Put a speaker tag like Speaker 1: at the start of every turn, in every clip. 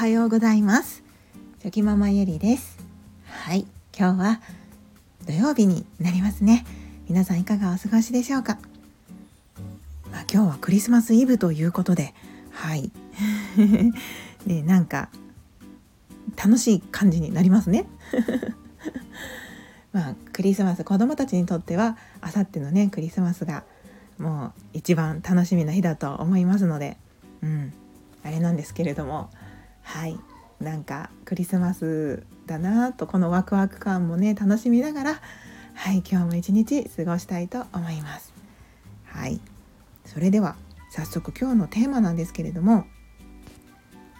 Speaker 1: はようございます。チョキママゆりです。はい今日は土曜日になりますね。皆さんいかがお過ごしでしょうか？まあ、今日はクリスマスイブということではい。でなんか楽しい感じになりますね。まあクリスマス子供たちにとってはあさってのねクリスマスがもう一番楽しみな日だと思いますのでうんあれなんですけれどもはい。なんかクリスマスだなとこのワクワク感もね楽しみながらはい今日も一日過ごしたいと思います。はい。それでは早速今日のテーマなんですけれども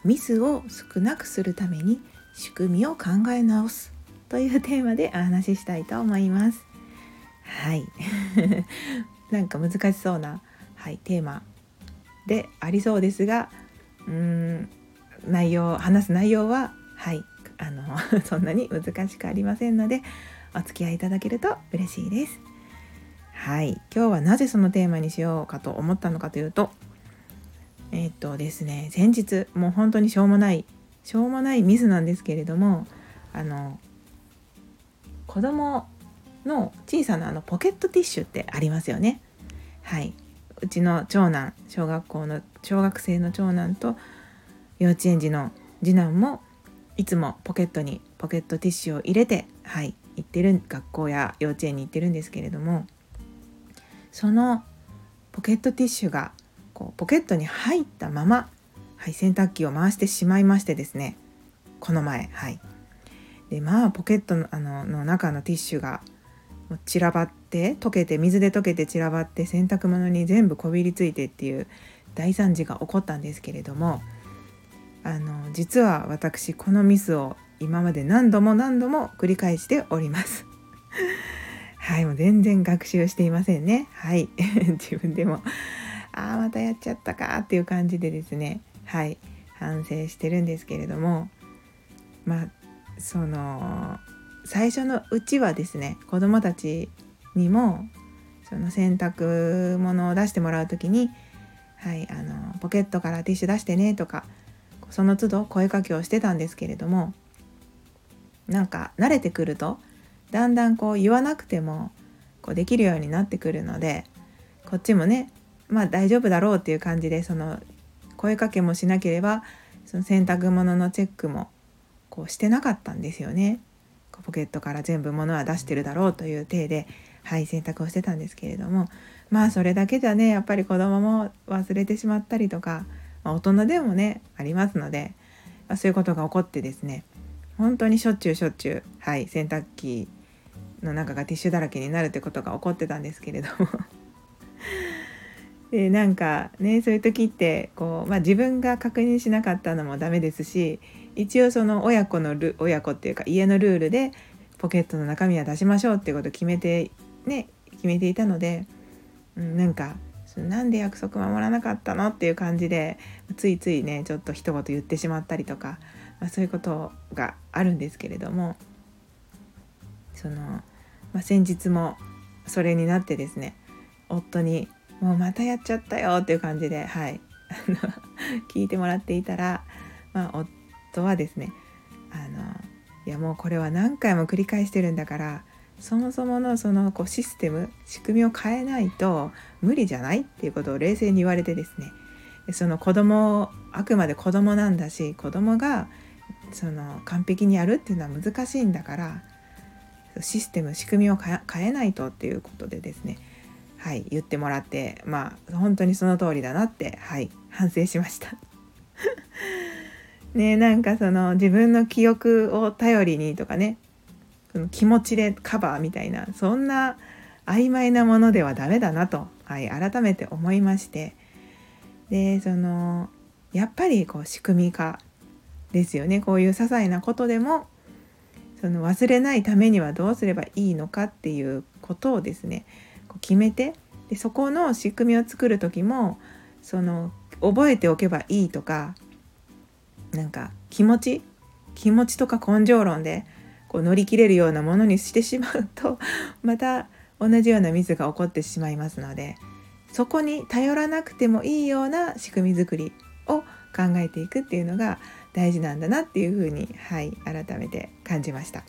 Speaker 1: ミスを少なくするために仕組みを考え直すというテーマでお話ししたいと思います。はい。なんか難しそうな、はい、テーマでありそうですがうーん内容話す内容ははいあの そんなに難しくありませんのでお付き合いいただけると嬉しいです。はい今日はなぜそのテーマにしようかと思ったのかというとえー、っとですね先日もう本当にしょうもないしょうもないミスなんですけれどもあの子供の小さなあのポケットティッシュってありますよね。はいうちの長男小学校の小学生の長男と幼稚園児の次男もいつもポケットにポケットティッシュを入れてはい行ってる学校や幼稚園に行ってるんですけれどもそのポケットティッシュがこうポケットに入ったまま、はい、洗濯機を回してしまいましてですねこの前はい。でまあポケットのあのの中のティッシュが散らばって溶けて水で溶けて散らばって洗濯物に全部こびりついてっていう大惨事が起こったんですけれどもあの実は私このミスを今まで何度も何度も繰り返しております。はいもう全然学習していませんね。はい 自分でもああまたやっちゃったかっていう感じでですねはい反省してるんですけれどもまあその最初のうちはですね子どもたちにもその洗濯物を出してもらう時に「はいあのポケットからティッシュ出してね」とかその都度声かけをしてたんですけれどもなんか慣れてくるとだんだんこう言わなくてもこうできるようになってくるのでこっちもねまあ大丈夫だろうっていう感じでその声かけもしなければその洗濯物のチェックもこうしてなかったんですよね。ポケットから全部物は出してるだろうという体で、はい、選択をしてたんですけれどもまあそれだけじゃねやっぱり子供も忘れてしまったりとか、まあ、大人でもねありますので、まあ、そういうことが起こってですね本当にしょっちゅうしょっちゅう、はい、洗濯機の中がティッシュだらけになるってことが起こってたんですけれども。でなんかねそういう時ってこう、まあ、自分が確認しなかったのもダメですし一応その親子のル親子っていうか家のルールでポケットの中身は出しましょうっていうことを決めてね決めていたので、うん、なんかなんで約束守らなかったのっていう感じでついついねちょっと一言言ってしまったりとか、まあ、そういうことがあるんですけれどもその、まあ、先日もそれになってですね夫に「もうまたやっちゃったよ」っていう感じではい 聞いてもらっていたら、まあ、夫はですねあのいやもうこれは何回も繰り返してるんだからそもそものそのこうシステム仕組みを変えないと無理じゃないっていうことを冷静に言われてですね。その子供あくまで子供なんだし子供がその完璧にやるっていうのは難しいんだからシステム仕組みを変えないとっていうことでですね。はい言ってもらってまあ本当にその通りだなってはい反省しました。ねなんかその自分の記憶を頼りにとかねその気持ちでカバーみたいなそんな曖昧なものではダメだなと、はい、改めて思いまして。でそのやっぱりこう仕組み化ですよね。こういう些細なことでもその忘れないためにはどうすればいいのかっていうことをですねこう決めてでそこの仕組みを作る時もその覚えておけばいいとかなんか気持ち気持ちとか根性論でこう乗り切れるようなものにしてしまうと また同じようなミスが起こってしまいますのでそこに頼らなくてもいいような仕組み作りを考えていくっていうのが大事なんだなっていうふうにはい改めて感じました。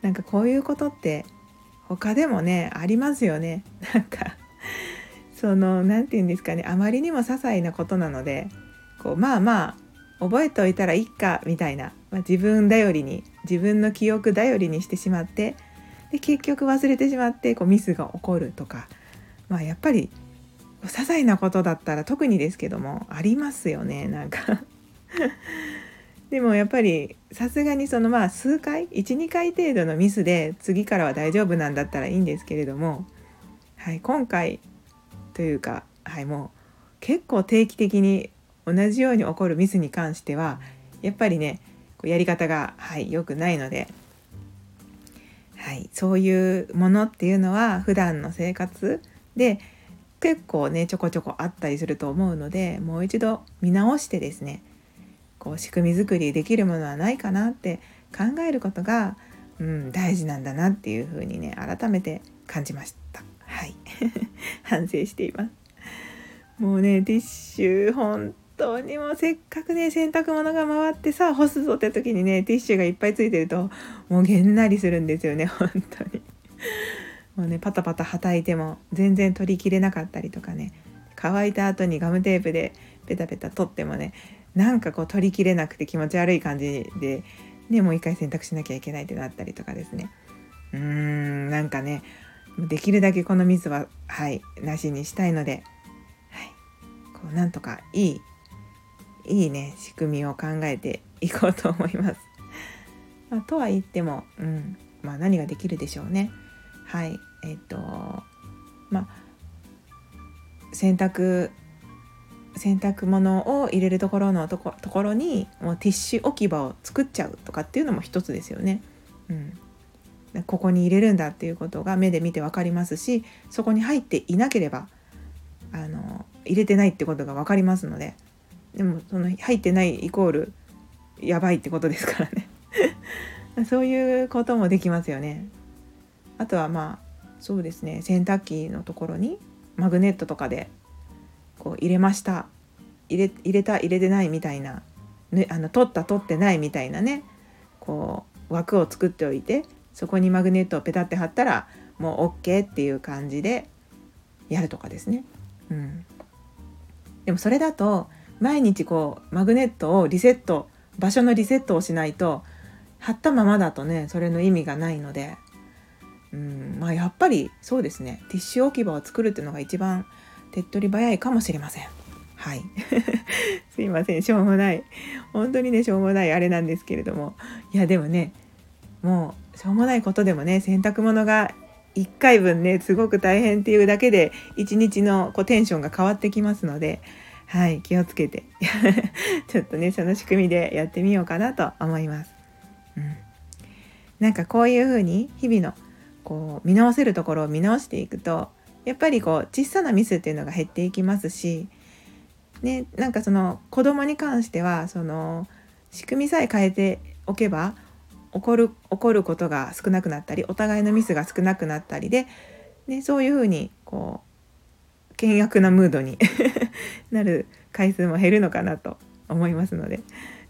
Speaker 1: なんかこういうことって他でもねありますよね。なんかその何て言うんですかねあまりにも些細なことなのでこうまあまあ覚えておいたらいいかみたいな、まあ、自分頼りに自分の記憶頼りにしてしまってで結局忘れてしまってこうミスが起こるとか、まあ、やっぱり些細なことだったら特にですけどもありますよねなんか。でもやっぱりさすがにそのまあ数回12回程度のミスで次からは大丈夫なんだったらいいんですけれども、はい、今回というか、はい、もう結構定期的に同じように起こるミスに関してはやっぱりねやり方が、はい、良くないので、はい、そういうものっていうのは普段の生活で結構ねちょこちょこあったりすると思うのでもう一度見直してですねこう仕組み作りできるものはないかなって考えることが、うん、大事なんだなっていうふうにね改めて感じました。はい 反省しています。もうねティッシュ本当にもうせっかくね洗濯物が回ってさ干すぞって時にねティッシュがいっぱいついてるともうげんなりするんですよね 本当に。もうねパタパタはたいても全然取りきれなかったりとかね乾いた後にガムテープでペタペタ取ってもねなんかこう取りきれなくて気持ち悪い感じで、ね、もう一回洗濯しなきゃいけないってなったりとかですねうーんなんかねできるだけこの水ははいなしにしたいので、はい、こうなんとかいいいいね仕組みを考えていこうと思います。まあ、とは言っても、うんまあ、何ができるでしょうね。はいえっ、とまあ洗濯洗濯物を入れるところのとこところにもうティッシュ置き場を作っちゃうとかっていうのも一つですよね。うん、ここに入れるんだっていうことが目で見て分かりますしそこに入っていなければあの入れてないってことが分かりますのででもその入ってないイコールやばいってことですからね。そういうこともできますよね。あとはまあそうですね。洗濯機のところにマグネットとかでこう入れました。入れ入れた入れてないみたいな、ね、あの取った取ってないみたいなね。こう枠を作っておいてそこにマグネットをペタって貼ったらもう OK っていう感じでやるとかですね。うん、でもそれだと毎日こうマグネットをリセット場所のリセットをしないと貼ったままだとねそれの意味がないので、うんまあ、やっぱりそうですね。ティッシュ置き場を作るっていうのが一番手っ取り早いかもしれません。はい。すいません。しょうもない。本当にねしょうもないあれなんですけれども。いやでもねもうしょうもないことでもね洗濯物が1回分ねすごく大変っていうだけで一日のこうテンションが変わってきますのではい気をつけて ちょっとねその仕組みでやってみようかなと思います。うん、なんかこういう風に日々のこう見直せるところを見直していくとやっぱりこう小さなミスっていうのが減っていきますし、ね、なんかその子供に関してはその仕組みさえ変えておけば起こる起こることが少なくなったりお互いのミスが少なくなったりで、ね、そういうふうにこう険悪なムードに なる回数も減るのかなと思いますので、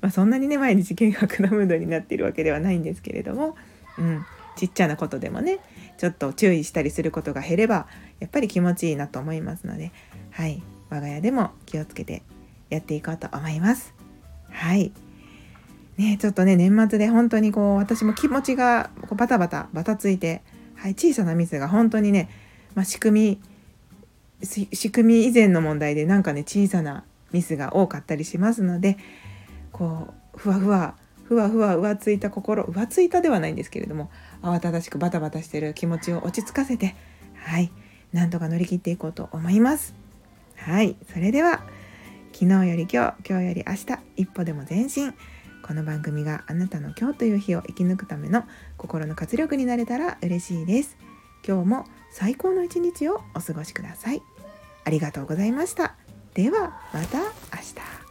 Speaker 1: まあ、そんなにね毎日険悪なムードになっているわけではないんですけれども、うん、ちっちゃなことでもねちょっと注意したりすることが減ればやっぱり気持ちいいなと思いますので、はい、我が家でも気をつけてやっていこうと思います。はいね、ちょっとね年末で本当にこう私も気持ちがこうバタバタバタついて、はい、小さなミスが本当にね、まあ、仕組み仕組み以前の問題でなんかね小さなミスが多かったりしますのでこうふわふわふわふわ浮ついた心浮ついたではないんですけれども慌ただしくバタバタしてる気持ちを落ち着かせてはいなんとか乗り切っていこうと思います。はいそれでは昨日より今日今日より明日一歩でも前進。この番組があなたの今日という日を生き抜くための心の活力になれたら嬉しいです。今日も最高の一日をお過ごしください。ありがとうございました。ではまた明日。